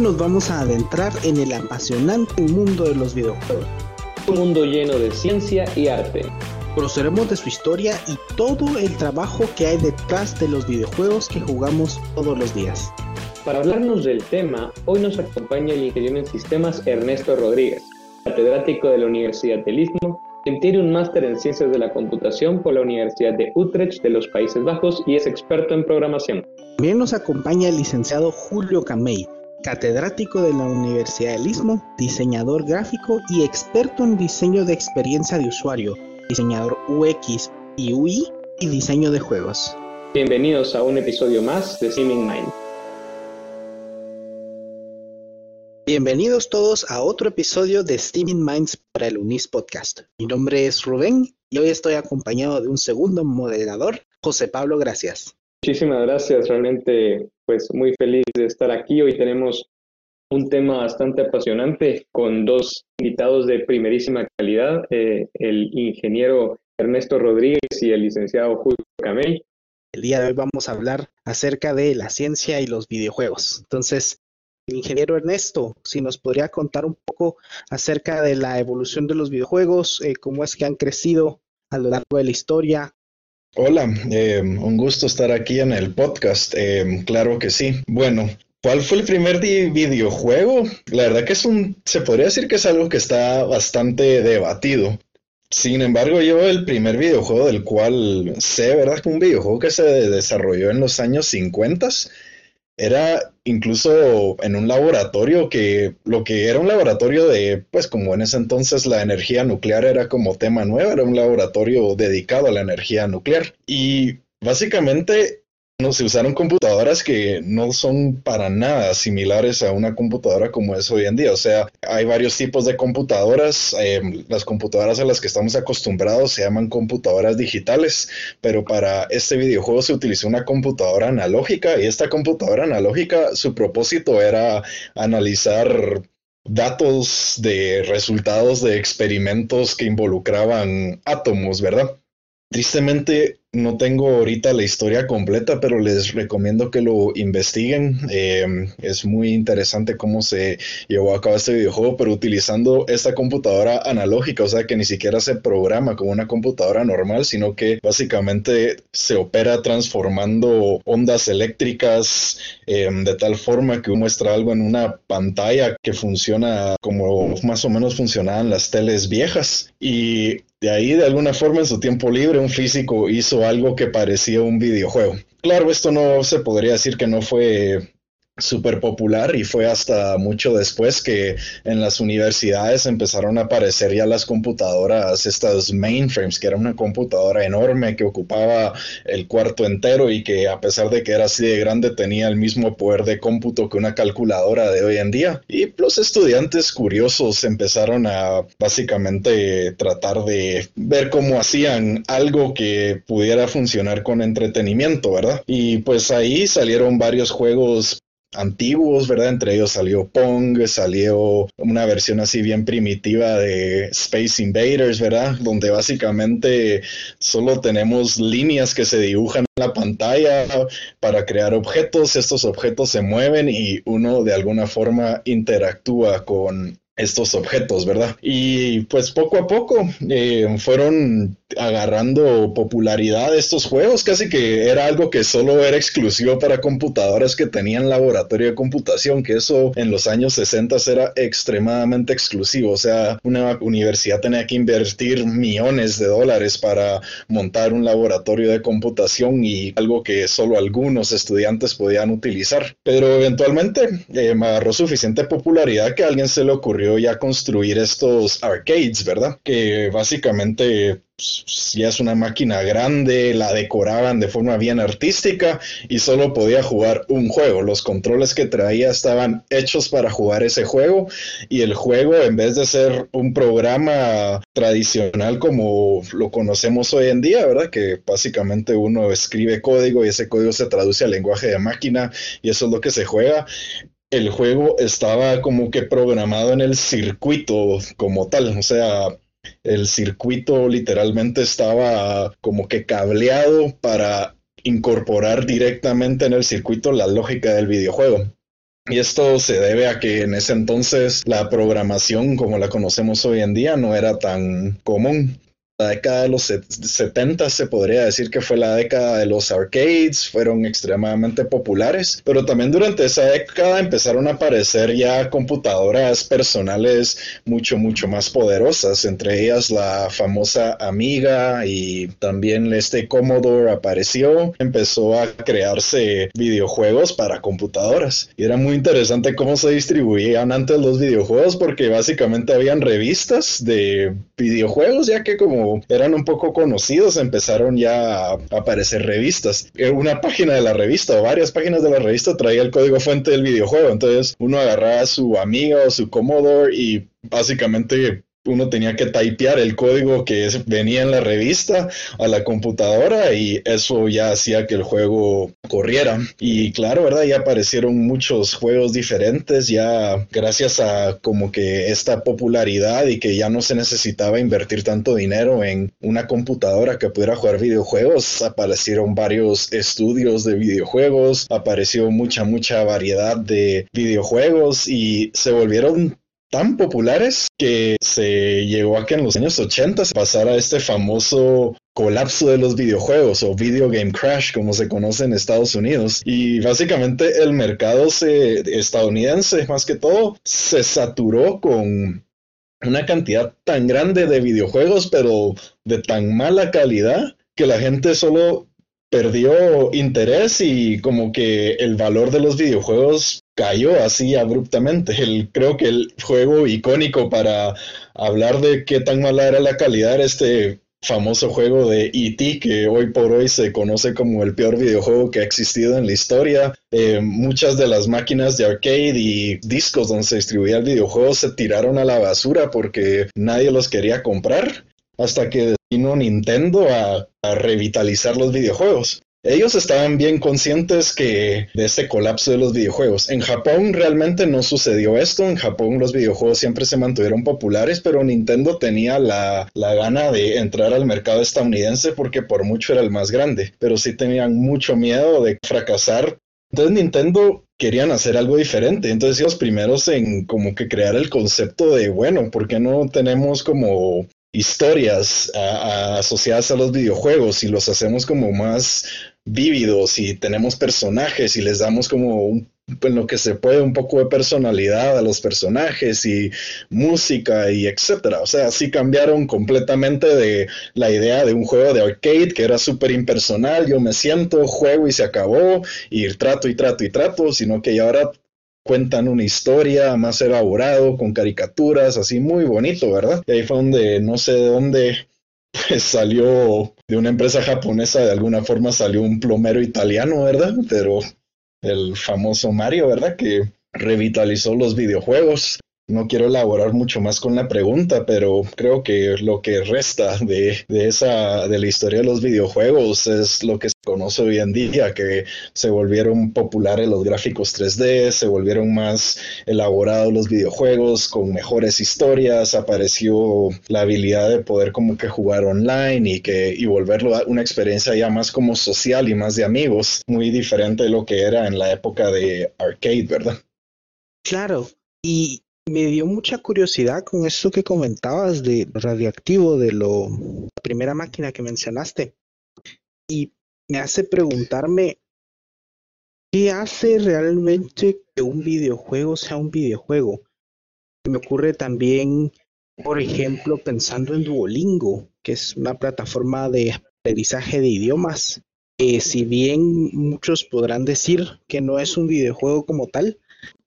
nos vamos a adentrar en el apasionante mundo de los videojuegos. Un mundo lleno de ciencia y arte. Conoceremos de su historia y todo el trabajo que hay detrás de los videojuegos que jugamos todos los días. Para hablarnos del tema, hoy nos acompaña el ingeniero en sistemas Ernesto Rodríguez, catedrático de la Universidad del Istmo, quien tiene un máster en ciencias de la computación por la Universidad de Utrecht de los Países Bajos y es experto en programación. También nos acompaña el licenciado Julio Camey, catedrático de la Universidad del Istmo, diseñador gráfico y experto en diseño de experiencia de usuario, diseñador UX y UI y diseño de juegos. Bienvenidos a un episodio más de Simming Mind. Bienvenidos todos a otro episodio de Steaming Minds para el UNIS Podcast. Mi nombre es Rubén y hoy estoy acompañado de un segundo moderador, José Pablo Gracias. Muchísimas gracias, realmente pues muy feliz de estar aquí. Hoy tenemos un tema bastante apasionante con dos invitados de primerísima calidad, eh, el ingeniero Ernesto Rodríguez y el licenciado Julio Camey. El día de hoy vamos a hablar acerca de la ciencia y los videojuegos. Entonces, el ingeniero Ernesto, si nos podría contar un poco acerca de la evolución de los videojuegos, eh, cómo es que han crecido a lo largo de la historia, Hola, eh, un gusto estar aquí en el podcast. Eh, claro que sí. Bueno, ¿cuál fue el primer videojuego? La verdad que es un, se podría decir que es algo que está bastante debatido. Sin embargo, yo el primer videojuego del cual sé, ¿verdad? Un videojuego que se desarrolló en los años 50 era incluso en un laboratorio que lo que era un laboratorio de, pues como en ese entonces la energía nuclear era como tema nuevo, era un laboratorio dedicado a la energía nuclear. Y básicamente no, se usaron computadoras que no son para nada similares a una computadora como es hoy en día. O sea, hay varios tipos de computadoras. Em, las computadoras a las que estamos acostumbrados se llaman computadoras digitales, pero para este videojuego se utilizó una computadora analógica y esta computadora analógica, su propósito era analizar datos de resultados de experimentos que involucraban átomos, ¿verdad? Tristemente, no tengo ahorita la historia completa, pero les recomiendo que lo investiguen. Em, es muy interesante cómo se llevó a cabo este videojuego, pero utilizando esta computadora analógica, o sea que ni siquiera se programa como una computadora normal, sino que básicamente se opera transformando ondas eléctricas em, de tal forma que muestra algo en una pantalla que funciona como más o menos funcionaban las teles viejas. Y de ahí, de alguna forma, en su tiempo libre, un físico hizo algo que parecía un videojuego. Claro, esto no se podría decir que no fue súper popular y fue hasta mucho después que en las universidades empezaron a aparecer ya las computadoras, estas mainframes, que era una computadora enorme que ocupaba el cuarto entero y que a pesar de que era así de grande tenía el mismo poder de cómputo que una calculadora de hoy en día. Y los estudiantes curiosos empezaron a básicamente tratar de ver cómo hacían algo que pudiera funcionar con entretenimiento, ¿verdad? Y pues ahí salieron varios juegos antiguos, ¿verdad? Entre ellos salió Pong, salió una versión así bien primitiva de Space Invaders, ¿verdad? Donde básicamente solo tenemos líneas que se dibujan en la pantalla para crear objetos, estos objetos se mueven y uno de alguna forma interactúa con estos objetos, ¿verdad? Y pues poco a poco eh, fueron agarrando popularidad estos juegos, casi que era algo que solo era exclusivo para computadoras que tenían laboratorio de computación, que eso en los años 60 era extremadamente exclusivo, o sea, una universidad tenía que invertir millones de dólares para montar un laboratorio de computación y algo que solo algunos estudiantes podían utilizar, pero eventualmente eh, me agarró suficiente popularidad que a alguien se le ocurrió ya construir estos arcades, ¿verdad? Que básicamente si es una máquina grande, la decoraban de forma bien artística y solo podía jugar un juego. Los controles que traía estaban hechos para jugar ese juego y el juego en vez de ser un programa tradicional como lo conocemos hoy en día, ¿verdad? Que básicamente uno escribe código y ese código se traduce al lenguaje de máquina y eso es lo que se juega el juego estaba como que programado en el circuito como tal, o sea, el circuito literalmente estaba como que cableado para incorporar directamente en el circuito la lógica del videojuego. Y esto se debe a que en ese entonces la programación como la conocemos hoy en día no era tan común la década de los 70 se podría decir que fue la década de los arcades, fueron extremadamente populares, pero también durante esa década empezaron a aparecer ya computadoras personales mucho, mucho más poderosas, entre ellas la famosa Amiga y también este Commodore apareció, empezó a crearse videojuegos para computadoras. Y era muy interesante cómo se distribuían antes los videojuegos porque básicamente habían revistas de videojuegos, ya que como eran un poco conocidos, empezaron ya a aparecer revistas. Eh, una página de la revista o varias páginas de la revista traía el código fuente del videojuego. Entonces uno agarraba a su amiga o su Commodore y básicamente uno tenía que typear el código que venía en la revista a la computadora y eso ya hacía que el juego corriera. Y claro, ¿verdad? Ya aparecieron muchos juegos diferentes, ya gracias a como que esta popularidad y que ya no se necesitaba invertir tanto dinero en una computadora que pudiera jugar videojuegos, aparecieron varios estudios de videojuegos, apareció mucha, mucha variedad de videojuegos y se volvieron tan populares que se llegó a que en los años 80 se pasara este famoso colapso de los videojuegos o video game crash como se conoce en Estados Unidos. Y básicamente el mercado estadounidense más que todo se saturó con una cantidad tan grande de videojuegos pero de tan mala calidad que la gente solo perdió interés y como que el valor de los videojuegos cayó así abruptamente. El, creo que el juego icónico para hablar de qué tan mala era la calidad era este famoso juego de E.T. que hoy por hoy se conoce como el peor videojuego que ha existido en la historia. Eh, muchas de las máquinas de arcade y discos donde se distribuía el videojuego se tiraron a la basura porque nadie los quería comprar hasta que vino Nintendo a revitalizar los videojuegos. Ellos estaban bien conscientes que de ese colapso de los videojuegos. En Japón realmente no sucedió esto. En Japón los videojuegos siempre se mantuvieron populares, pero Nintendo tenía la, la gana de entrar al mercado estadounidense porque por mucho era el más grande. Pero sí tenían mucho miedo de fracasar. Entonces Nintendo querían hacer algo diferente. Entonces los primeros en como que crear el concepto de, bueno, ¿por qué no tenemos como historias asociadas a los videojuegos y los hacemos como más vívidos y tenemos personajes y les damos como un, en lo que se puede un poco de personalidad a los personajes y música y etcétera. O sea, así cambiaron completamente de la idea de un juego de arcade que era súper impersonal, yo me siento, juego y se acabó y trato y trato y trato, sino que ahora cuentan una historia más elaborado, con caricaturas, así muy bonito, ¿verdad? Y ahí fue donde no sé de dónde pues salió de una empresa japonesa, de alguna forma salió un plomero italiano, ¿verdad? Pero el famoso Mario, ¿verdad? Que revitalizó los videojuegos. No quiero elaborar mucho más con la pregunta, pero creo que lo que resta de, esa de la historia de los videojuegos es lo que se conoce hoy en día, que se volvieron populares los gráficos 3D, se volvieron más elaborados los videojuegos con mejores historias, apareció la habilidad de poder como que jugar online y que y volverlo una experiencia ya más como social y más de amigos, muy diferente de lo que era en la época de arcade, ¿verdad? Claro, y me dio mucha curiosidad con esto que comentabas de radioactivo, de lo, la primera máquina que mencionaste. Y me hace preguntarme, ¿qué hace realmente que un videojuego sea un videojuego? Me ocurre también, por ejemplo, pensando en Duolingo, que es una plataforma de aprendizaje de idiomas. que si bien muchos podrán decir que no es un videojuego como tal,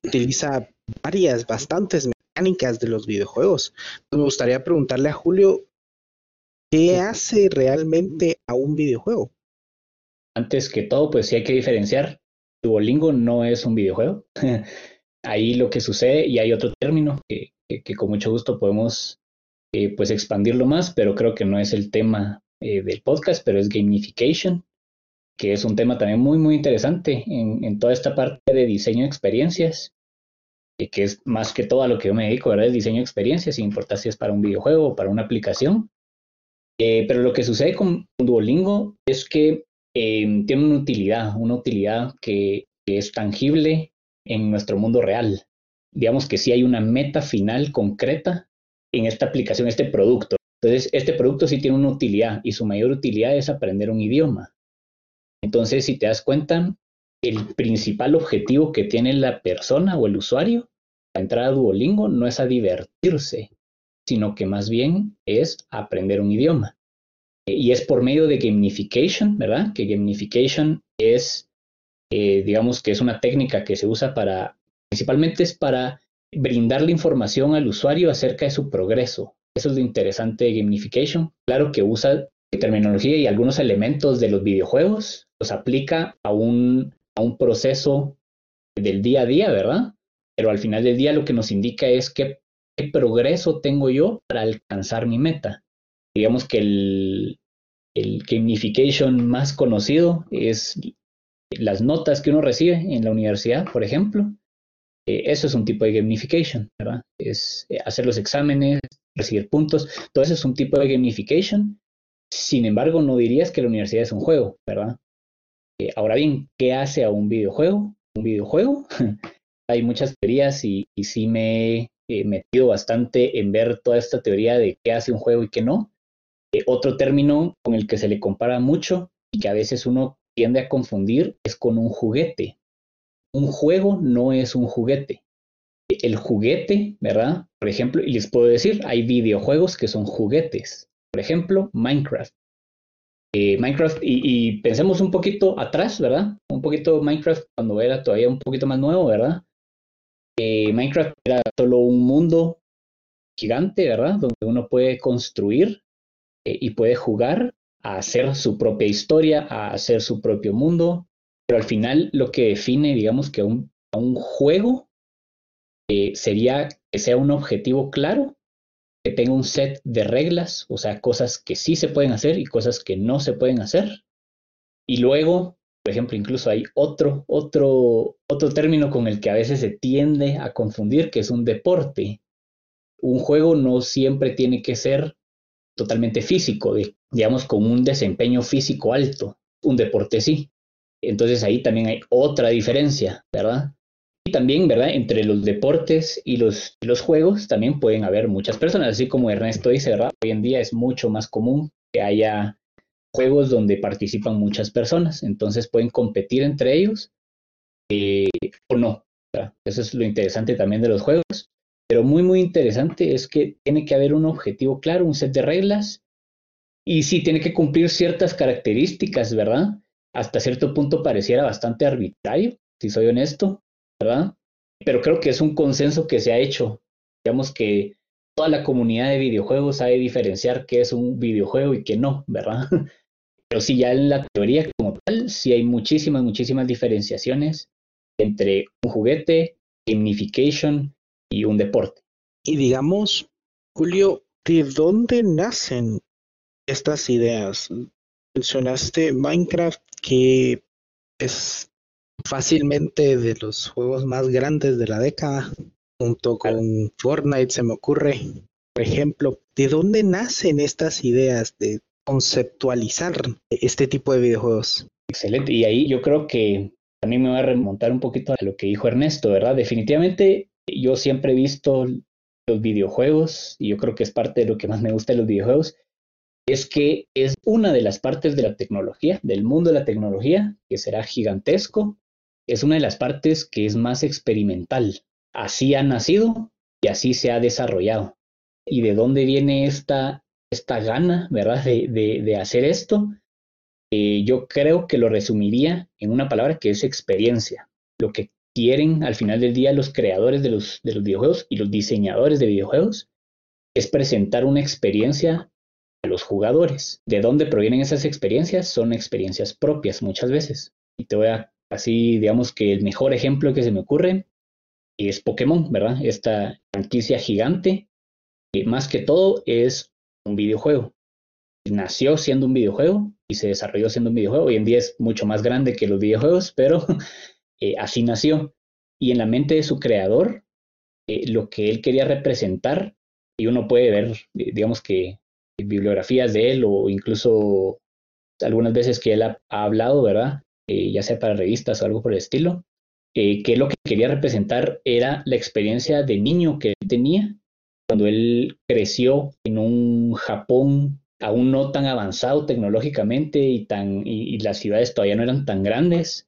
utiliza varias, bastantes mecánicas de los videojuegos. Me gustaría preguntarle a Julio, ¿qué hace realmente a un videojuego? Antes que todo, pues sí hay que diferenciar. Duolingo no es un videojuego. Ahí lo que sucede, y hay otro término que, con mucho gusto podemos eh, pues expandirlo más, pero creo que no es el tema eh, del podcast, pero es gamification, que es un tema también muy, muy interesante en, en toda esta parte de diseño de experiencias que es más que todo a lo que yo me dedico, ¿verdad? El diseño de experiencias, sin importar si es para un videojuego o para una aplicación. Eh, pero lo que sucede con Duolingo es que em, tiene una utilidad, una utilidad que, es tangible en nuestro mundo real. Digamos que sí hay una meta final concreta en esta aplicación, este producto. Entonces, este producto sí tiene una utilidad y su mayor utilidad es aprender un idioma. Entonces, si te das cuenta, el principal objetivo que tiene la persona o el usuario a entrar a Duolingo no es a divertirse, sino que más bien es aprender un idioma. Y es por medio de gamification, ¿verdad? Que gamification es, eh, digamos que es una técnica que se usa para, principalmente es para brindarle información al usuario acerca de su progreso. Eso es lo interesante de gamification. Claro que usa terminología y algunos elementos de los videojuegos, los aplica a un, a un proceso del día a día, ¿verdad? Pero al final del día lo que nos indica es qué, progreso tengo yo para alcanzar mi meta. Digamos que el, el gamification más conocido es las notas que uno recibe en la universidad, por ejemplo. Eh, eso es un tipo de gamification, ¿verdad? Es eh, hacer los exámenes, recibir puntos, todo eso es un tipo de gamification. Sin embargo, no dirías que la universidad es un juego, ¿verdad? Eh, ahora bien, ¿qué hace a un videojuego? Un videojuego. Hay muchas teorías y, y sí me he metido bastante en ver toda esta teoría de qué hace un juego y qué no. otro término con el que se le compara mucho y que a veces uno tiende a confundir es con un juguete un juego no es un juguete. El juguete, ¿verdad? Por ejemplo, y les puedo decir, hay videojuegos que son juguetes. Por ejemplo, Minecraft. Eh, Minecraft, y, pensemos un poquito atrás, ¿verdad? Un poquito Minecraft cuando era todavía un poquito más nuevo, ¿verdad? Eh, Minecraft era solo un mundo gigante, ¿verdad? Donde uno puede construir eh, y puede jugar a hacer su propia historia, a hacer su propio mundo, pero al final lo que define, digamos, que un, a un juego sería que sea un objetivo claro, que tenga un set de reglas, o sea, cosas que sí se pueden hacer y cosas que no se pueden hacer. Y luego, por ejemplo, incluso hay otro, otro, otro término con el que a veces se tiende a confundir, que es un deporte. Un juego no siempre tiene que ser totalmente físico, digamos, con un desempeño físico alto. Un deporte sí. Entonces ahí también hay otra diferencia, ¿verdad? Y también, ¿verdad? Entre los deportes y los, juegos también pueden haber muchas personas, así como Ernesto dice, ¿verdad? Hoy en día es mucho más común que haya juegos donde participan muchas personas, entonces pueden competir entre ellos eh, o no. Eso es lo interesante también de los juegos, pero muy, muy interesante es que tiene que haber un objetivo claro, un set de reglas, y sí tiene que cumplir ciertas características, ¿verdad? hasta cierto punto pareciera bastante arbitrario, si soy honesto, ¿verdad? Pero creo que es un consenso que se ha hecho. Digamos que toda la comunidad de videojuegos sabe diferenciar qué es un videojuego y qué no, ¿verdad? Pero sí, ya en la teoría como tal, sí hay muchísimas, muchísimas diferenciaciones entre un juguete, gamification y un deporte. Y digamos, Julio, ¿de dónde nacen estas ideas? Mencionaste Minecraft, que es fácilmente de los juegos más grandes de la década, junto con Fortnite se me ocurre. Por ejemplo, ¿de dónde nacen estas ideas de conceptualizar este tipo de videojuegos? Excelente, y ahí yo creo que también me voy a remontar un poquito a lo que dijo Ernesto, ¿verdad? Definitivamente yo siempre he visto los videojuegos y yo creo que es parte de lo que más me gusta de los videojuegos, es que es una de las partes de la tecnología, del mundo de la tecnología, que será gigantesco, es una de las partes que es más experimental. Así ha nacido y así se ha desarrollado. ¿Y de dónde viene esta, esta gana, verdad, de, hacer esto? Eh, yo creo que lo resumiría en una palabra que es experiencia. Lo que quieren al final del día los creadores de los, de los videojuegos y los diseñadores de videojuegos es presentar una experiencia a los jugadores. ¿De dónde provienen esas experiencias? Son experiencias propias muchas veces. Y te voy a, así, digamos que el mejor ejemplo que se me ocurre es Pokémon, ¿verdad? Esta franquicia gigante, que más que todo es un videojuego. Nació siendo un videojuego y se desarrolló siendo un videojuego. Hoy en día es mucho más grande que los videojuegos, pero eh, así nació. Y en la mente de su creador, eh, lo que él quería representar, y uno puede ver, digamos que bibliografías de él o incluso algunas veces que él ha, hablado, ¿verdad? Eh, ya sea para revistas o algo por el estilo. eh, que lo que quería representar era la experiencia de niño que él tenía cuando él creció en un Japón aún no tan avanzado tecnológicamente y, tan, y, las ciudades todavía no eran tan grandes.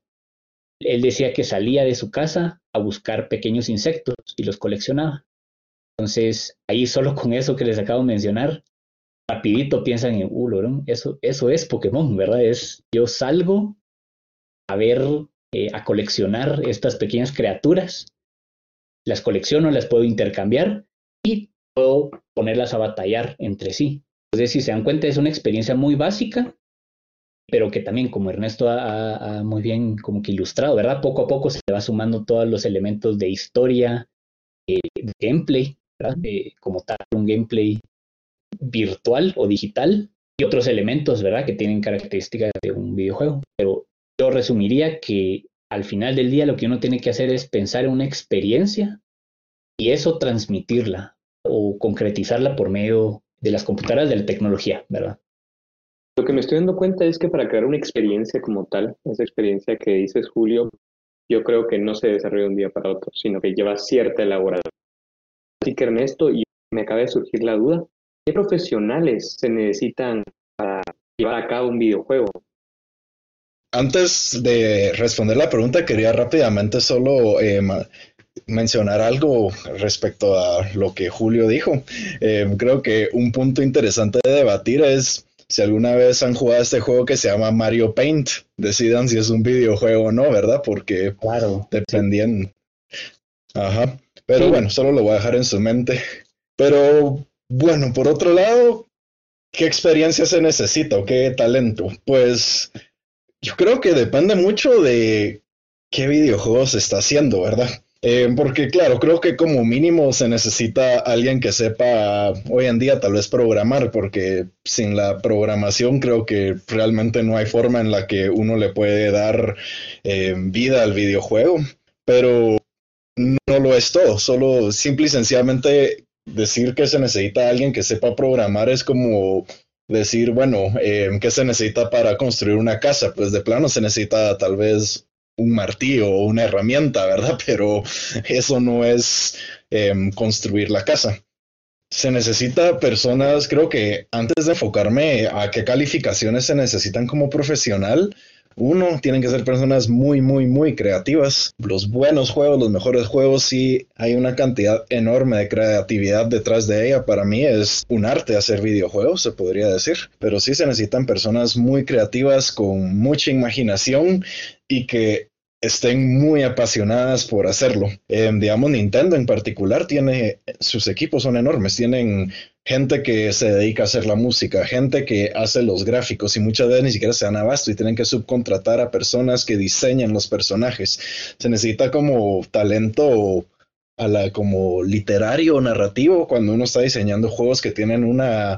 Él decía que salía de su casa a buscar pequeños insectos y los coleccionaba. Entonces, ahí solo con eso que les acabo de mencionar, rapidito piensan en, uh, eso, eso es Pokémon, ¿verdad? Es yo salgo a ver, eh, a coleccionar estas pequeñas criaturas, las colecciono, las puedo intercambiar y puedo ponerlas a batallar entre sí. Entonces, si se dan cuenta, es una experiencia muy básica, pero que también, como Ernesto ha, muy bien como que ilustrado, ¿verdad? Poco a poco se va sumando todos los elementos de historia, eh, de gameplay, ¿verdad? como tal, un gameplay virtual o digital y otros elementos, ¿verdad? Que tienen características de un videojuego. Pero yo resumiría que al final del día lo que uno tiene que hacer es pensar en una experiencia y eso transmitirla o concretizarla por medio de las computadoras, de la tecnología, ¿verdad? Lo que me estoy dando cuenta es que para crear una experiencia como tal, esa experiencia que dices, Julio, yo creo que no se desarrolla de un día para otro, sino que lleva cierta elaboración. Así que Ernesto, y me acaba de surgir la duda, ¿qué profesionales se necesitan para llevar a cabo un videojuego? Antes de responder la pregunta, quería rápidamente solo eh, mencionar algo respecto a lo que Julio dijo. Eh, creo que un punto interesante de debatir es si alguna vez han jugado este juego que se llama Mario Paint. Decidan si es un videojuego o no, ¿verdad? Porque claro, dependían. Ajá. Pero bueno, solo lo voy a dejar en su mente. Pero bueno, por otro lado, ¿qué experiencia se necesita o qué talento? Pues yo creo que depende mucho de qué videojuego se está haciendo, ¿verdad? Eh, porque claro, creo que como mínimo se necesita alguien que sepa hoy en día tal vez programar, porque sin la programación creo que realmente no hay forma en la que uno le puede dar eh, vida al videojuego. Pero no lo es todo, solo simple y sencillamente decir que se necesita alguien que sepa programar es como decir, bueno, eh, ¿qué se necesita para construir una casa? Pues de plano se necesita tal vez un martillo o una herramienta, ¿verdad? Pero eso no es em, construir la casa. Se necesita personas, creo que antes de enfocarme a qué calificaciones se necesitan como profesional, uno, tienen que ser personas muy, muy, muy creativas. Los buenos juegos, los mejores juegos, sí hay una cantidad enorme de creatividad detrás de ella. Para mí es un arte hacer videojuegos, se podría decir. Pero sí se necesitan personas muy creativas, con mucha imaginación y que estén muy apasionadas por hacerlo. Eh, digamos, Nintendo en particular tiene, sus equipos son enormes, tienen gente que se dedica a hacer la música, gente que hace los gráficos y muchas veces ni siquiera se dan abasto y tienen que subcontratar a personas que diseñan los personajes. Se necesita como talento a la, como literario, narrativo, cuando uno está diseñando juegos que tienen una,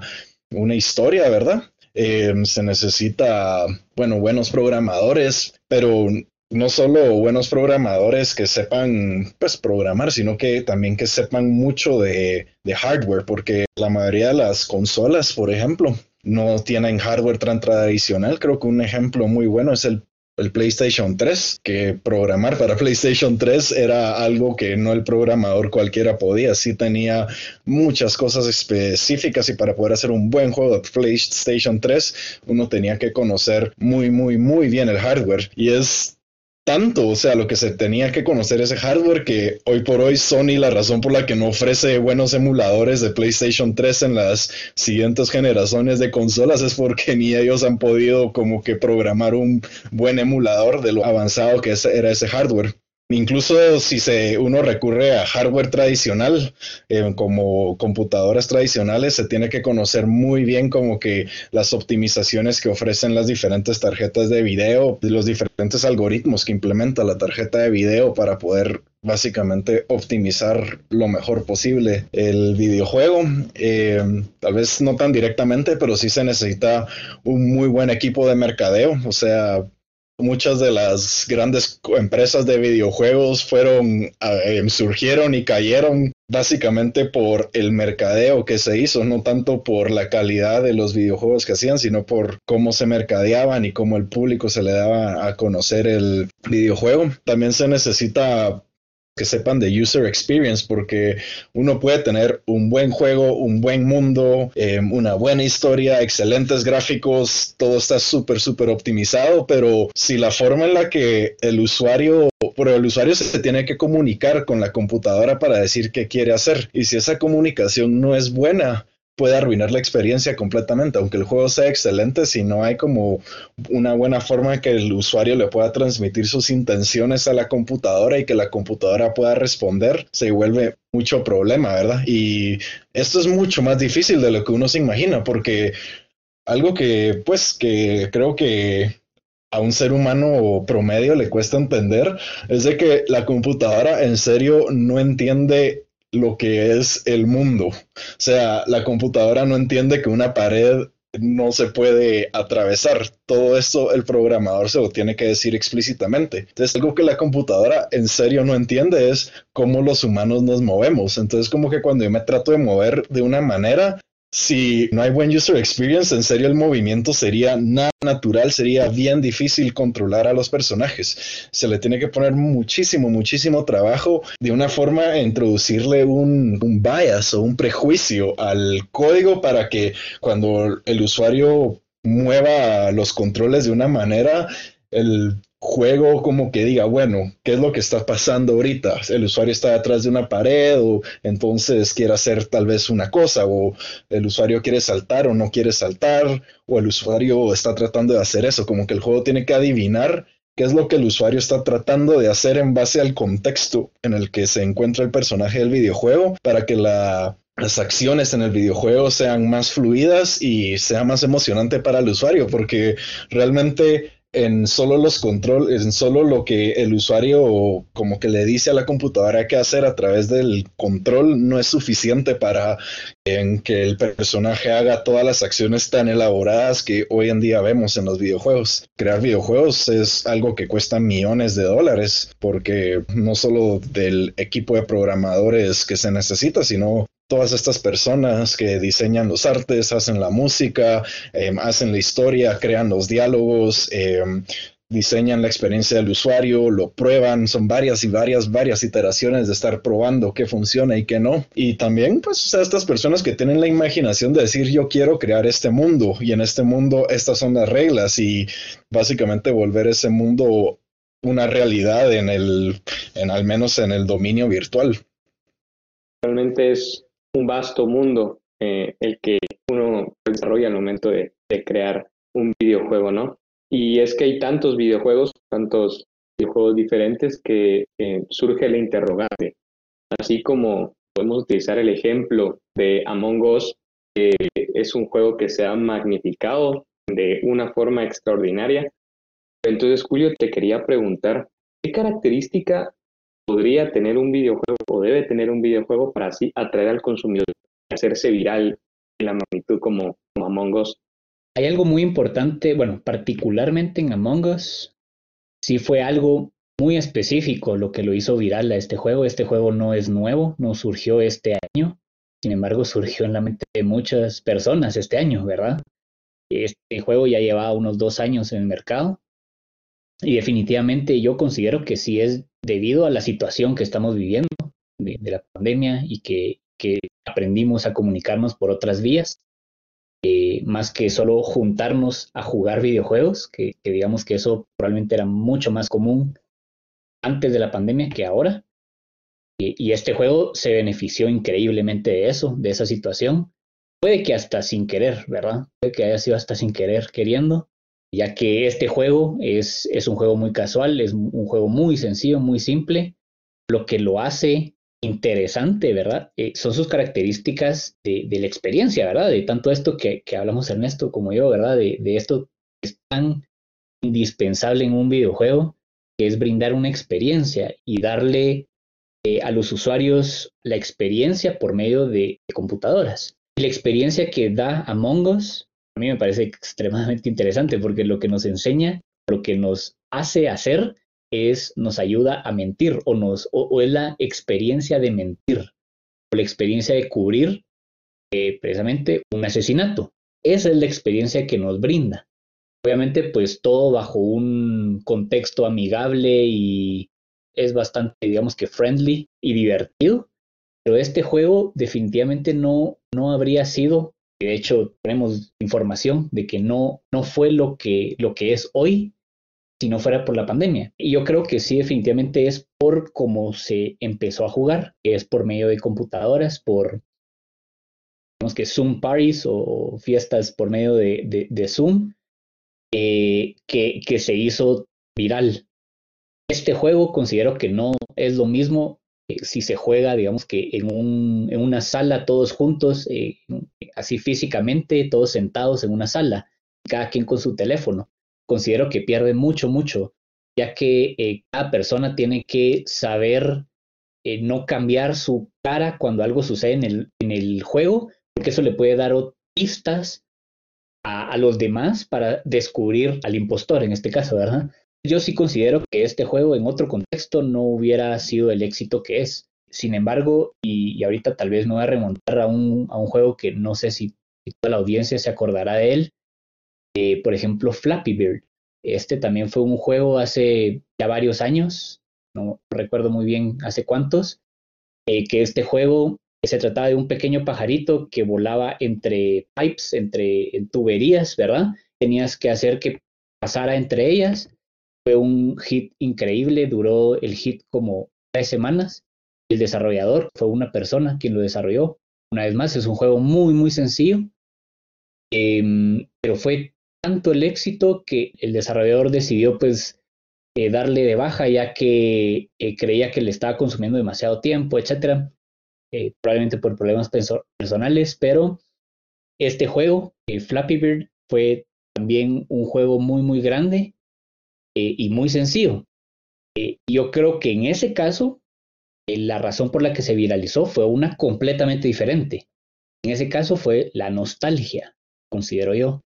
una historia, ¿verdad? Eh, se necesita, bueno, buenos programadores, pero no solo buenos programadores que sepan pues programar, sino que también que sepan mucho de, de, hardware, porque la mayoría de las consolas, por ejemplo, no tienen hardware tan tradicional. Creo que un ejemplo muy bueno es el, el PlayStation 3, que programar para PlayStation 3 era algo que no el programador cualquiera podía. Sí tenía muchas cosas específicas y para poder hacer un buen juego de PlayStation 3 uno tenía que conocer muy, muy, muy bien el hardware. Y es tanto, o sea, lo que se tenía que conocer ese hardware que hoy por hoy Sony la razón por la que no ofrece buenos emuladores de PlayStation 3 en las siguientes generaciones de consolas es porque ni ellos han podido como que programar un buen emulador de lo avanzado que era ese hardware. Incluso si se, uno recurre a hardware tradicional, eh, como computadoras tradicionales, se tiene que conocer muy bien como que las optimizaciones que ofrecen las diferentes tarjetas de video, los diferentes algoritmos que implementa la tarjeta de video para poder básicamente optimizar lo mejor posible el videojuego. Eh, tal vez no tan directamente, pero sí se necesita un muy buen equipo de mercadeo, o sea, muchas de las grandes empresas de videojuegos fueron, em, surgieron y cayeron básicamente por el mercadeo que se hizo, no tanto por la calidad de los videojuegos que hacían, sino por cómo se mercadeaban y cómo el público se le daba a conocer el videojuego. También se necesita que sepan de user experience, porque uno puede tener un buen juego, un buen mundo, em, una buena historia, excelentes gráficos, todo está súper, súper optimizado, pero si la forma en la que el usuario, pero el usuario se tiene que comunicar con la computadora para decir qué quiere hacer, y si esa comunicación no es buena, puede arruinar la experiencia completamente, aunque el juego sea excelente, si no hay como una buena forma que el usuario le pueda transmitir sus intenciones a la computadora y que la computadora pueda responder, se vuelve mucho problema, ¿verdad? Y esto es mucho más difícil de lo que uno se imagina, porque algo que, pues, que creo que a un ser humano promedio le cuesta entender es de que la computadora en serio no entiende lo que es el mundo. O sea, la computadora no entiende que una pared no se puede atravesar. Todo esto el programador se lo tiene que decir explícitamente. Entonces, algo que la computadora en serio no entiende es cómo los humanos nos movemos. Entonces, como que cuando yo me trato de mover de una manera, si no hay buen user experience, en serio el movimiento sería nada natural, sería bien difícil controlar a los personajes. Se le tiene que poner muchísimo, muchísimo trabajo de una forma introducirle un, un bias o un prejuicio al código para que cuando el usuario mueva los controles de una manera, el juego como que diga, bueno, ¿qué es lo que está pasando ahorita? El usuario está detrás de una pared o entonces quiere hacer tal vez una cosa o el usuario quiere saltar o no quiere saltar o el usuario está tratando de hacer eso, como que el juego tiene que adivinar qué es lo que el usuario está tratando de hacer en base al contexto en el que se encuentra el personaje del videojuego para que la las acciones en el videojuego sean más fluidas y sea más emocionante para el usuario, porque realmente en solo los controles, en solo lo que el usuario como que le dice a la computadora qué hacer a través del control no es suficiente para en que el personaje haga todas las acciones tan elaboradas que hoy en día vemos en los videojuegos. Crear videojuegos es algo que cuesta millones de dólares porque no solo del equipo de programadores que se necesita, sino todas estas personas que diseñan los artes, hacen la música, em, hacen la historia, crean los diálogos, em, diseñan la experiencia del usuario, lo prueban, son varias y varias, varias iteraciones de estar probando qué funciona y qué no. Y también, pues, o sea, estas personas que tienen la imaginación de decir, yo quiero crear este mundo y en este mundo estas son las reglas y básicamente volver ese mundo una realidad en el, en al menos en el dominio virtual. Realmente es un vasto mundo eh, el que uno desarrolla al momento de, crear un videojuego, ¿no? Y es que hay tantos videojuegos, tantos videojuegos diferentes que surge la interrogante. Así como podemos utilizar el ejemplo de Among Us, que es un juego que se ha magnificado de una forma extraordinaria. Entonces, Julio, te quería preguntar, ¿qué característica podría tener un videojuego o debe tener un videojuego para así atraer al consumidor y hacerse viral en la magnitud como, Among Us. Hay algo muy importante, bueno, particularmente en Among Us, sí fue algo muy específico lo que lo hizo viral a este juego. Este juego no es nuevo, no surgió este año, sin embargo surgió en la mente de muchas personas este año, ¿verdad? Este juego ya llevaba unos dos años en el mercado y definitivamente yo considero que sí es debido a la situación que estamos viviendo de, la pandemia y que, aprendimos a comunicarnos por otras vías, eh, más que solo juntarnos a jugar videojuegos, que, digamos que eso probablemente era mucho más común antes de la pandemia que ahora. Y, este juego se benefició increíblemente de eso, de esa situación. Puede que hasta sin querer, ¿verdad? Puede que haya sido hasta sin querer queriendo, ya que este juego es, es un juego muy casual, es un juego muy sencillo, muy simple. Lo que lo hace interesante, ¿verdad? Eh, son sus características de, la experiencia, ¿verdad? De tanto esto que, que hablamos Ernesto como yo, ¿verdad? De, esto que es tan indispensable en un videojuego, que es brindar una experiencia y darle eh, a los usuarios la experiencia por medio de, de computadoras. La experiencia que da Among Us a mí me parece extremadamente interesante porque lo que nos enseña, lo que nos hace hacer es, nos ayuda a mentir o, o, es la experiencia de mentir. la experiencia de cubrir eh, precisamente un asesinato. Esa es la experiencia que nos brinda. Obviamente, pues todo bajo un contexto amigable y es bastante, digamos que friendly y divertido. Pero este juego definitivamente no, no habría sido, de hecho tenemos información de que no, no fue lo que, lo que es hoy si no fuera por la pandemia. Y yo creo que sí, definitivamente es por cómo se empezó a jugar, que es por medio de computadoras, por, digamos que Zoom parties o fiestas por medio de, de, Zoom, eh, que, que se hizo viral. Este juego considero que no es lo mismo eh, si se juega, digamos que en, un, en una sala todos juntos, eh, así físicamente, todos sentados en una sala, cada quien con su teléfono. Considero que pierde mucho, mucho, ya que eh, cada persona tiene que saber no cambiar su cara cuando algo sucede en el, en el juego, porque eso le puede dar pistas a, a los demás para descubrir al impostor, en este caso, ¿verdad? Yo sí considero que este juego en otro contexto no hubiera sido el éxito que es. Sin embargo, y, ahorita tal vez me voy a remontar a un, a un juego que no sé si, toda la audiencia se acordará de él. Eh, por ejemplo, Flappy Bird. Este también fue un juego hace ya varios años, no recuerdo muy bien hace cuántos, eh, que este juego se trataba de un pequeño pajarito que volaba entre pipes, entre tuberías, ¿verdad? Tenías que hacer que pasara entre ellas fue un hit increíble, duró el hit como tres semanas. El desarrollador fue una persona quien lo desarrolló. Una vez más, es un juego muy, muy sencillo, em, pero fue tanto el éxito que el desarrollador decidió pues eh, darle de baja ya que eh, creía que le estaba consumiendo demasiado tiempo, etcétera, eh, probablemente por problemas personales, pero este juego, Flappy Bird, fue también un juego muy, muy grande eh, y muy sencillo. Eh, yo creo que en ese caso, eh, la razón por la que se viralizó fue una completamente diferente. En ese caso fue la nostalgia, considero yo.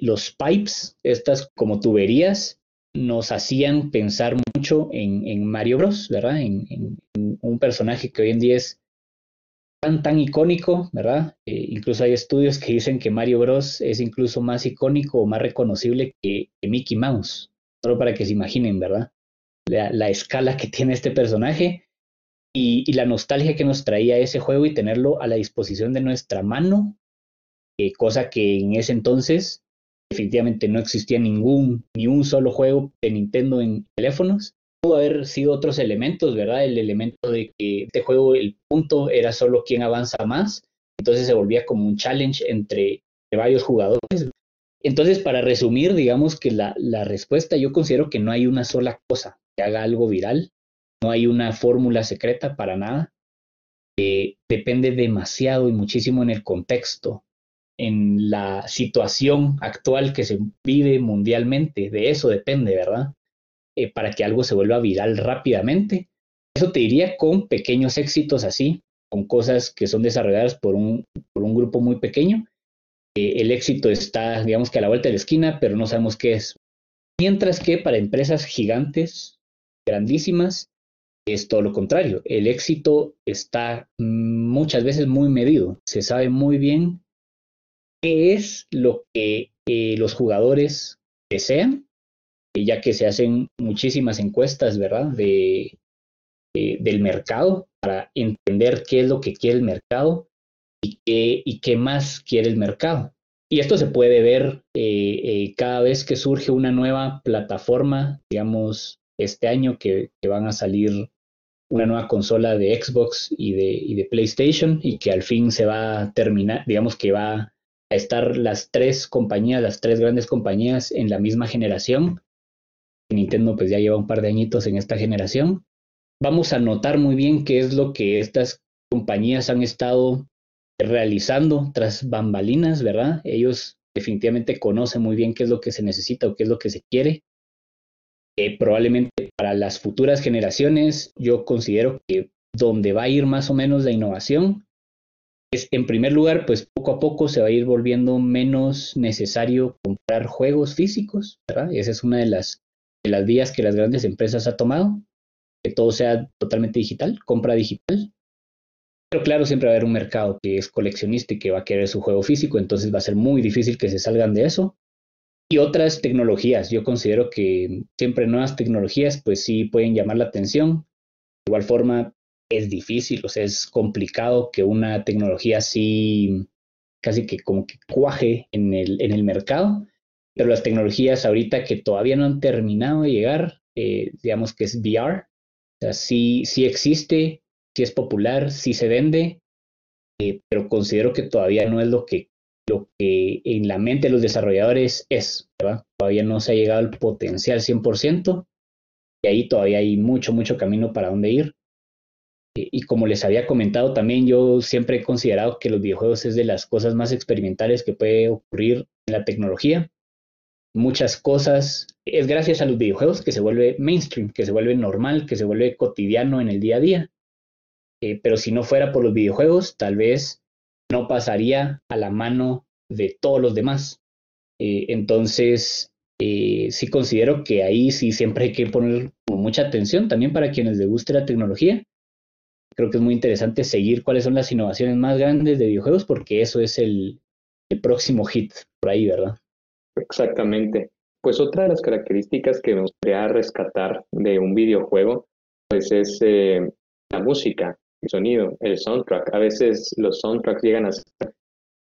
los pipes, estas como tuberías, nos hacían pensar mucho en, Mario Bros, ¿verdad? En, un personaje que hoy en día es tan, tan icónico, ¿verdad? incluso hay estudios que dicen que Mario Bros es incluso más icónico o más reconocible que Mickey Mouse solo para que se imaginen, ¿verdad? La, escala que tiene este personaje y, la nostalgia que nos traía ese juego y tenerlo a la disposición de nuestra mano, eh, cosa que en ese entonces definitivamente no existía ningún, ni un solo juego de Nintendo en teléfonos. Pudo haber sido otros elementos, ¿verdad? El elemento de que este juego, el punto era solo quien avanza más, entonces se volvía como un challenge entre varios jugadores. Entonces, para resumir, digamos que la, respuesta yo considero que no hay una sola cosa que haga algo viral, no hay una fórmula secreta para nada. Eh, depende demasiado y muchísimo en el contexto, en la situación actual que se vive mundialmente. De eso depende, ¿verdad? Eh, para que algo se vuelva viral rápidamente. Eso te diría con pequeños éxitos así, con cosas que son desarrolladas por un, por un grupo muy pequeño el éxito está, digamos que a la vuelta de la esquina, pero no sabemos qué es. Mientras que para empresas gigantes, grandísimas, es todo lo contrario. El éxito está muchas veces muy medido. Se sabe muy bien qué es lo que eh, los jugadores desean, ya que se hacen muchísimas encuestas, ¿verdad? De, del mercado para entender qué es lo que quiere el mercado y qué, y qué más quiere el mercado. Y esto se puede ver eh, eh, cada vez que surge una nueva plataforma, digamos, este año que, van a salir una nueva consola de Xbox y de, y de, PlayStation y que al fin se va a terminar, digamos que va a estar las tres compañías, las tres grandes compañías en la misma generación. Nintendo pues ya lleva un par de añitos en esta generación. Vamos a notar muy bien qué es lo que estas compañías han estado realizando tras bambalinas, ¿verdad? Ellos definitivamente conocen muy bien qué es lo que se necesita o qué es lo que se quiere. Eh, probablemente para las futuras generaciones, yo considero que donde va a ir más o menos la innovación es, en primer lugar, pues poco a poco se va a ir volviendo menos necesario comprar juegos físicos, ¿verdad? Esa es una de las, de las vías que las grandes empresas han tomado, que todo sea totalmente digital, compra digital. Pero claro, siempre va a haber un mercado que es coleccionista y que va a querer su juego físico, entonces va a ser muy difícil que se salgan de eso. Y otras tecnologías, yo considero que siempre nuevas tecnologías, pues sí pueden llamar la atención. De igual forma, es difícil, o sea, es complicado que una tecnología así casi que como que cuaje en el, en el mercado, pero las tecnologías ahorita que todavía no han terminado de llegar, eh, digamos que es VR, o sea, sí, sí existe, sí es popular, sí se vende, eh, pero considero que todavía no es lo que, lo que en la mente de los desarrolladores es. Todavía no se ha llegado al potencial 100%, y ahí todavía hay mucho, mucho camino para dónde ir. Eh, y como les había comentado también, yo siempre he considerado que los videojuegos es de las cosas más experimentales que puede ocurrir en la tecnología. Muchas cosas es gracias a los videojuegos que se vuelve mainstream, que se vuelve normal, que se vuelve cotidiano en el día a día. Eh, pero si no fuera por los videojuegos, tal vez no pasaría a la mano de todos los demás. Eh, entonces, sí considero que ahí sí siempre hay que poner mucha atención también para quienes les guste la tecnología creo que es muy interesante seguir cuáles son las innovaciones más grandes de videojuegos porque eso es el, próximo hit por ahí, ¿verdad? Exactamente. Pues otra de las características que me gustaría rescatar de un videojuego, pues es eh, la música, el sonido, el soundtrack. A veces los soundtracks llegan a ser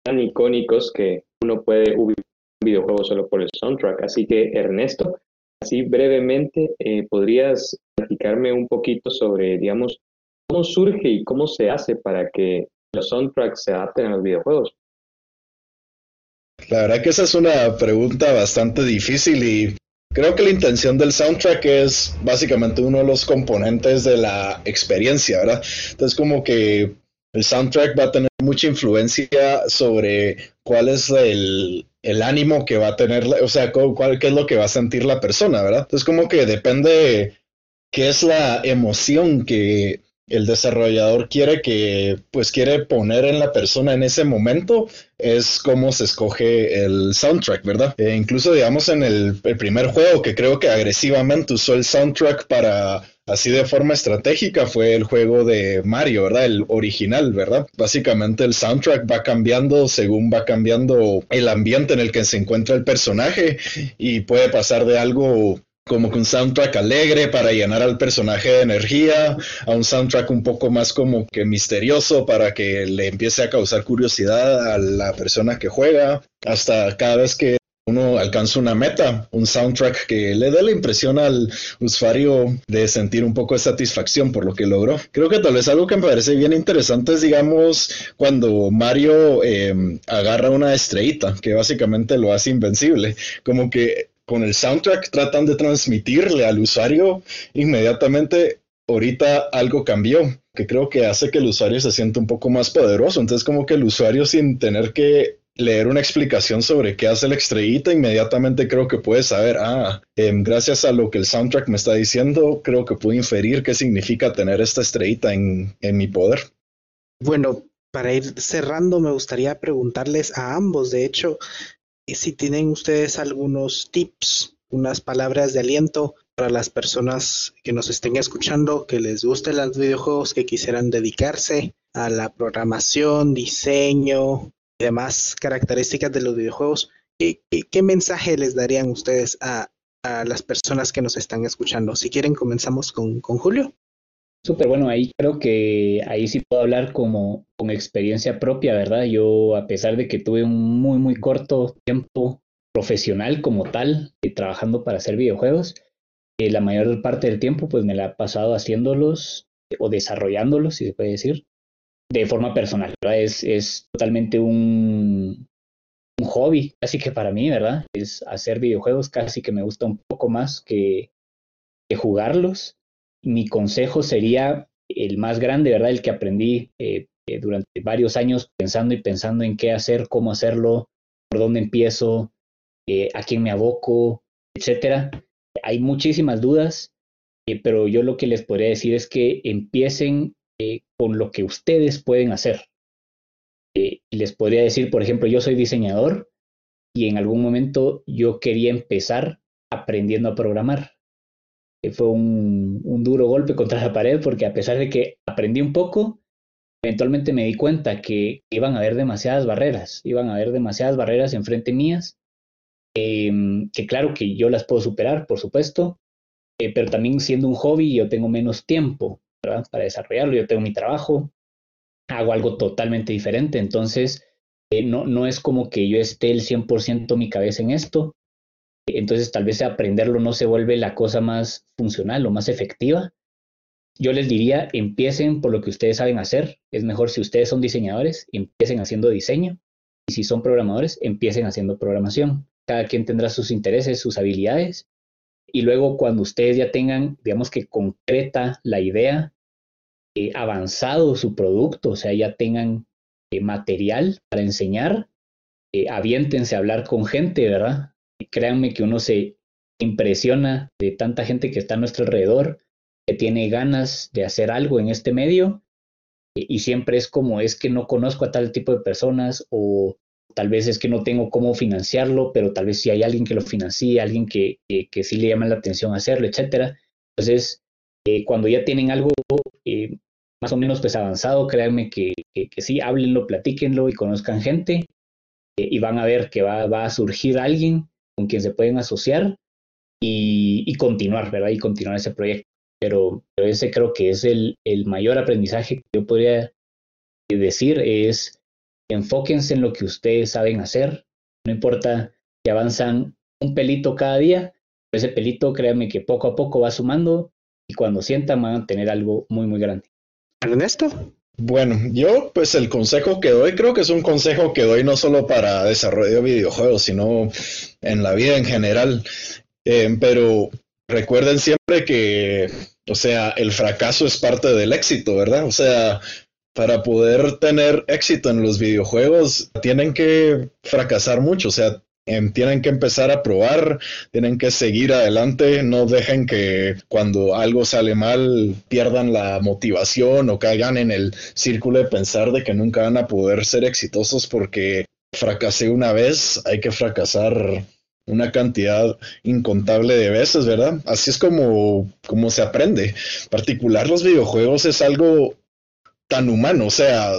tan icónicos que uno puede ubicar un videojuego solo por el soundtrack. Así que Ernesto, así brevemente, eh, ¿podrías platicarme un poquito sobre, digamos, ¿Cómo surge y cómo se hace para que los soundtracks se adapten a los videojuegos? La verdad que esa es una pregunta bastante difícil y creo que la intención del soundtrack es básicamente uno de los componentes de la experiencia, ¿verdad? Entonces como que el soundtrack va a tener mucha influencia sobre cuál es el, ánimo que va a tener, o sea, cuál, qué es lo que va a sentir la persona, ¿verdad? Entonces como que depende qué es la emoción que el desarrollador quiere que, pues quiere poner en la persona en ese momento, es cómo se escoge el soundtrack, ¿verdad? E incluso, digamos, en el, primer juego que creo que agresivamente usó el soundtrack para así de forma estratégica fue el juego de Mario, ¿verdad? El original, ¿verdad? Básicamente el soundtrack va cambiando según va cambiando el ambiente en el que se encuentra el personaje y puede pasar de algo como que un soundtrack alegre para llenar al personaje de energía, a un soundtrack un poco más como que misterioso para que le empiece a causar curiosidad a la persona que juega, hasta cada vez que uno alcanza una meta, un soundtrack que le dé la impresión al usuario de sentir un poco de satisfacción por lo que logró. Creo que tal vez algo que me parece bien interesante es, digamos, cuando Mario em, agarra una estrellita, que básicamente lo hace invencible, como que con el soundtrack tratan de transmitirle al usuario inmediatamente, ahorita algo cambió, que creo que hace que el usuario se sienta un poco más poderoso. Entonces como que el usuario sin tener que leer una explicación sobre qué hace la estrellita, inmediatamente creo que puede saber, ah, em, gracias a lo que el soundtrack me está diciendo, creo que puedo inferir qué significa tener esta estrellita en, en mi poder. Bueno, para ir cerrando, me gustaría preguntarles a ambos, de hecho, si tienen ustedes algunos tips, unas palabras de aliento para las personas que nos estén escuchando, que les gusten los videojuegos, que quisieran dedicarse a la programación, diseño y demás características de los videojuegos, ¿qué, mensaje les darían ustedes a, las personas que nos están escuchando? Si quieren, comenzamos con, con Julio. Súper bueno, ahí creo que ahí sí puedo hablar como con experiencia propia, ¿verdad? Yo, a pesar de que tuve un muy, muy corto tiempo profesional como tal, eh, trabajando para hacer videojuegos, eh, la mayor parte del tiempo pues me la he pasado haciéndolos o desarrollándolos, si se puede decir, de forma personal, ¿verdad? Es, es totalmente un, un hobby, casi que para mí, ¿verdad? Es hacer videojuegos, casi que me gusta un poco más que, que jugarlos mi consejo sería el más grande, ¿verdad? El que aprendí eh, eh, durante varios años pensando y pensando en qué hacer, cómo hacerlo, por dónde empiezo, eh, a quién me aboco, etcétera. Hay muchísimas dudas, pero yo lo que les podría decir es que empiecen con lo que ustedes pueden hacer. les podría decir, por ejemplo, yo soy diseñador y en algún momento yo quería empezar aprendiendo a programar fue un, duro golpe contra la pared porque a pesar de que aprendí un poco, eventualmente me di cuenta que iban a haber demasiadas barreras, iban a haber demasiadas barreras enfrente mías, em, que claro que yo las puedo superar, por supuesto, eh, pero también siendo un hobby yo tengo menos tiempo para desarrollarlo, yo tengo mi trabajo, hago algo totalmente diferente, entonces eh, no, no es como que yo esté el 100% mi cabeza en esto, entonces tal vez aprenderlo no se vuelve la cosa más funcional o más efectiva, yo les diría, empiecen por lo que ustedes saben hacer. Es mejor si ustedes son diseñadores, empiecen haciendo diseño. Y si son programadores, empiecen haciendo programación. Cada quien tendrá sus intereses, sus habilidades. Y luego cuando ustedes ya tengan, digamos que concreta la idea, eh, avanzado su producto, o sea, ya tengan eh, material para enseñar, eh, aviéntense a hablar con gente, ¿verdad? Créanme que uno se impresiona de tanta gente que está a nuestro alrededor que tiene ganas de hacer algo en este medio y siempre es como es que no conozco a tal tipo de personas o tal vez es que no tengo cómo financiarlo, pero tal vez si hay alguien que lo financie, alguien que, que, sí le llama la atención hacerlo, etcétera. Entonces, eh, cuando ya tienen algo eh, más o menos pues avanzado, créanme que, que, sí, háblenlo, platíquenlo y conozcan gente eh, y van a ver que va, va, a surgir alguien con quien se pueden asociar y, y continuar, ¿verdad? Y continuar ese proyecto pero, ese creo que es el, el, mayor aprendizaje que yo podría decir, es enfóquense en lo que ustedes saben hacer, no importa si avanzan un pelito cada día, ese pelito créanme que poco a poco va sumando y cuando sientan van a tener algo muy, muy grande. Ernesto. Bueno, yo pues el consejo que doy creo que es un consejo que doy no solo para desarrollo de videojuegos, sino en la vida en general. Eh, pero recuerden siempre que o sea, el fracaso es parte del éxito, ¿verdad? O sea, para poder tener éxito en los videojuegos, tienen que fracasar mucho, o sea, tienen que empezar a probar, tienen que seguir adelante, no dejen que cuando algo sale mal pierdan la motivación o caigan en el círculo de pensar de que nunca van a poder ser exitosos porque fracasé una vez, hay que fracasar una cantidad incontable de veces, ¿verdad? Así es como, como se aprende. En particular los videojuegos es algo tan humano, o sea,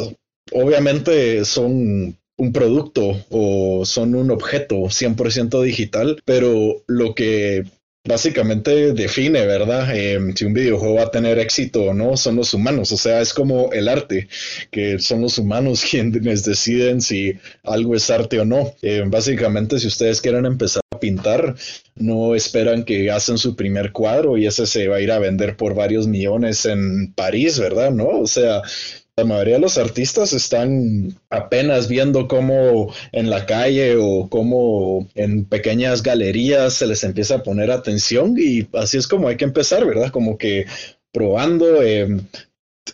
obviamente son un producto o son un objeto 100% digital, pero lo que básicamente define, ¿verdad? Em, si un videojuego va a tener éxito o no, son los humanos. O sea, es como el arte, que son los humanos quienes deciden si algo es arte o no. Em, básicamente, si ustedes quieren empezar a pintar, no esperan que hacen su primer cuadro y ese se va a ir a vender por varios millones en París, ¿verdad? No, o sea, la mayoría de los artistas están apenas viendo cómo en la calle o cómo en pequeñas galerías se les empieza a poner atención y así es como hay que empezar, ¿verdad? Como que probando, eh,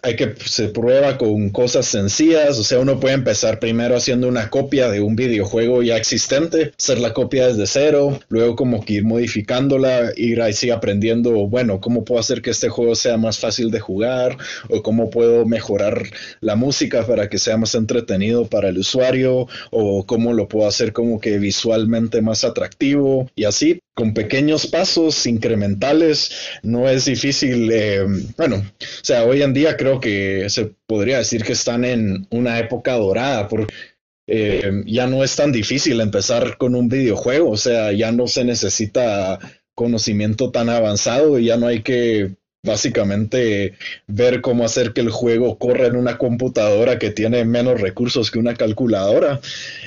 hay que se prueba con cosas sencillas, o sea, uno puede empezar primero haciendo una copia de un videojuego ya existente, hacer la copia desde cero, luego como que ir modificándola, ir así aprendiendo, bueno, cómo puedo hacer que este juego sea más fácil de jugar o cómo puedo mejorar la música para que sea más entretenido para el usuario o cómo lo puedo hacer como que visualmente más atractivo y así con pequeños pasos incrementales no es difícil, eh, bueno, o sea, hoy en día creo que se podría decir que están en una época dorada, porque eh, ya no es tan difícil empezar con un videojuego, o sea, ya no se necesita conocimiento tan avanzado y ya no hay que básicamente ver cómo hacer que el juego corra en una computadora que tiene menos recursos que una calculadora.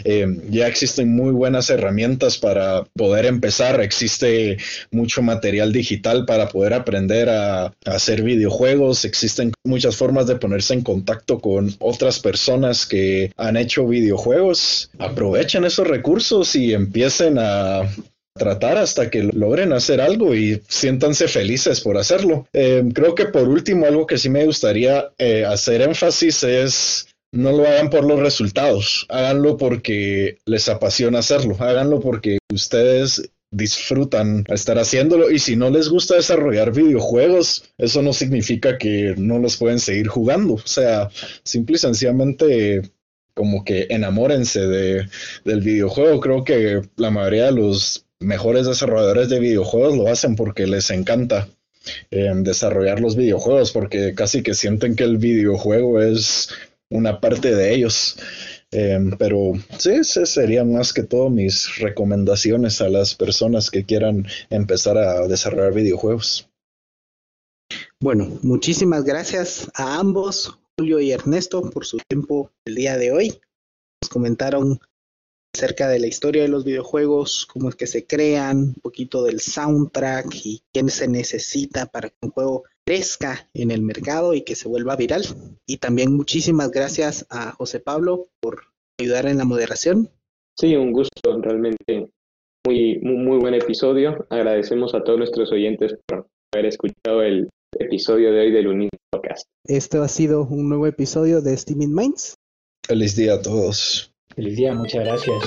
Eh, ya existen muy buenas herramientas para poder empezar, existe mucho material digital para poder aprender a, a hacer videojuegos, existen muchas formas de ponerse en contacto con otras personas que han hecho videojuegos. Aprovechen esos recursos y empiecen a tratar hasta que logren hacer algo y siéntanse felices por hacerlo. Eh, creo que por último, algo que sí me gustaría eh, hacer énfasis es no lo hagan por los resultados, háganlo porque les apasiona hacerlo, háganlo porque ustedes disfrutan estar haciéndolo y si no les gusta desarrollar videojuegos, eso no significa que no los pueden seguir jugando, o sea, simple y sencillamente como que enamórense de, del videojuego. Creo que la mayoría de los mejores desarrolladores de videojuegos lo hacen porque les encanta eh, desarrollar los videojuegos, porque casi que sienten que el videojuego es una parte de ellos. Em, pero sí, esas serían más que todo mis recomendaciones a las personas que quieran empezar a desarrollar videojuegos. Bueno, muchísimas gracias a ambos, Julio y Ernesto, por su tiempo el día de hoy. Nos comentaron acerca de la historia de los videojuegos, cómo es que se crean, un poquito del soundtrack y quién se necesita para que un juego crezca en el mercado y que se vuelva viral. Y también muchísimas gracias a José Pablo por ayudar en la moderación. Sí, un gusto, realmente muy, muy, muy buen episodio. Agradecemos a todos nuestros oyentes por haber escuchado el episodio de hoy del Unid Podcast. Este ha sido un nuevo episodio de Steaming Minds. Feliz día a todos. Feliz día, muchas gracias.